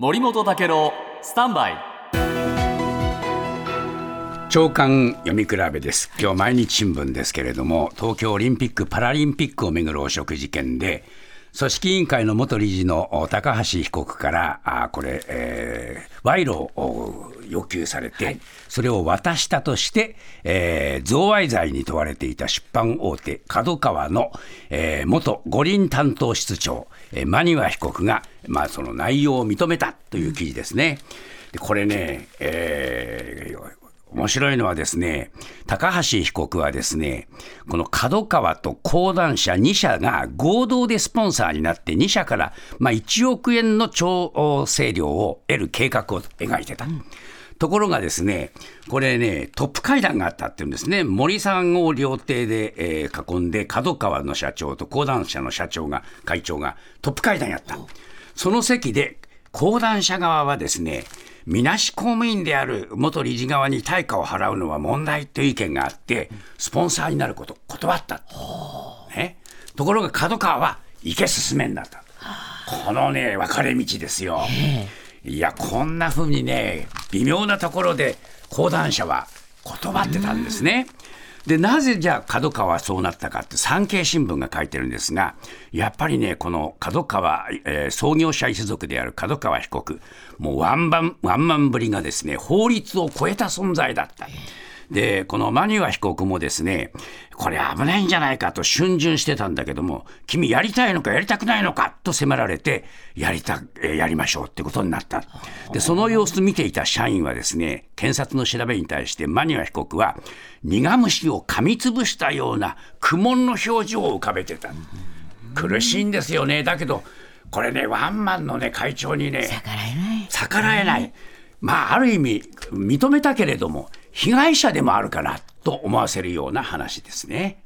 森本武郎スタンバイ。長官読み比べです。今日毎日新聞ですけれども東京オリンピック・パラリンピックをめぐる汚職事件で組織委員会の元理事の高橋被告からあこれ、えー、賄賂を要求されて、はい、それを渡したとして、えー、贈賄罪に問われていた出版大手角川の、えー、元五輪担当室長、えー、マニワ被告が、まあ、その内容を認めたという記事ですね。でこれね、えー、面白いのはですね、高橋被告はですね、この角川と講談社2社が合同でスポンサーになって2社からまあ1億円の調整料を得る計画を描いてた。ところがですね、これね、トップ会談があったっていうんですね、森さんを料亭で、えー、囲んで、角川の社長と講談社の社長が、会長がトップ会談やった。その席で、講談社側はですね、みなし公務員である元理事側に対価を払うのは問題という意見があって、スポンサーになること断った。ね、ところが角川は行け進めんだった。このね、分かれ道ですよ。いや、こんなふうにね、微妙なところで講談社は断ってたんですね。でなぜじゃあ角川はそうなったかって産経新聞が書いてるんですがやっぱりねこの角川、えー、創業者一族である角川被告もうワンバンワンマンぶりがですね法律を超えた存在だった。で、このマニュア被告もですね、これ危ないんじゃないかと逡巡してたんだけども、君やりたいのかやりたくないのかと迫られて、やりた、やりましょうってことになった。で、その様子見ていた社員はですね、検察の調べに対してマニュア被告は、苦虫を噛みつぶしたような苦悶の表情を浮かべてた。苦しいんですよね。だけど、これね、ワンマンのね、会長にね、逆らえない。逆らえない。まあ、ある意味、認めたけれども、被害者でもあるかなと思わせるような話ですね。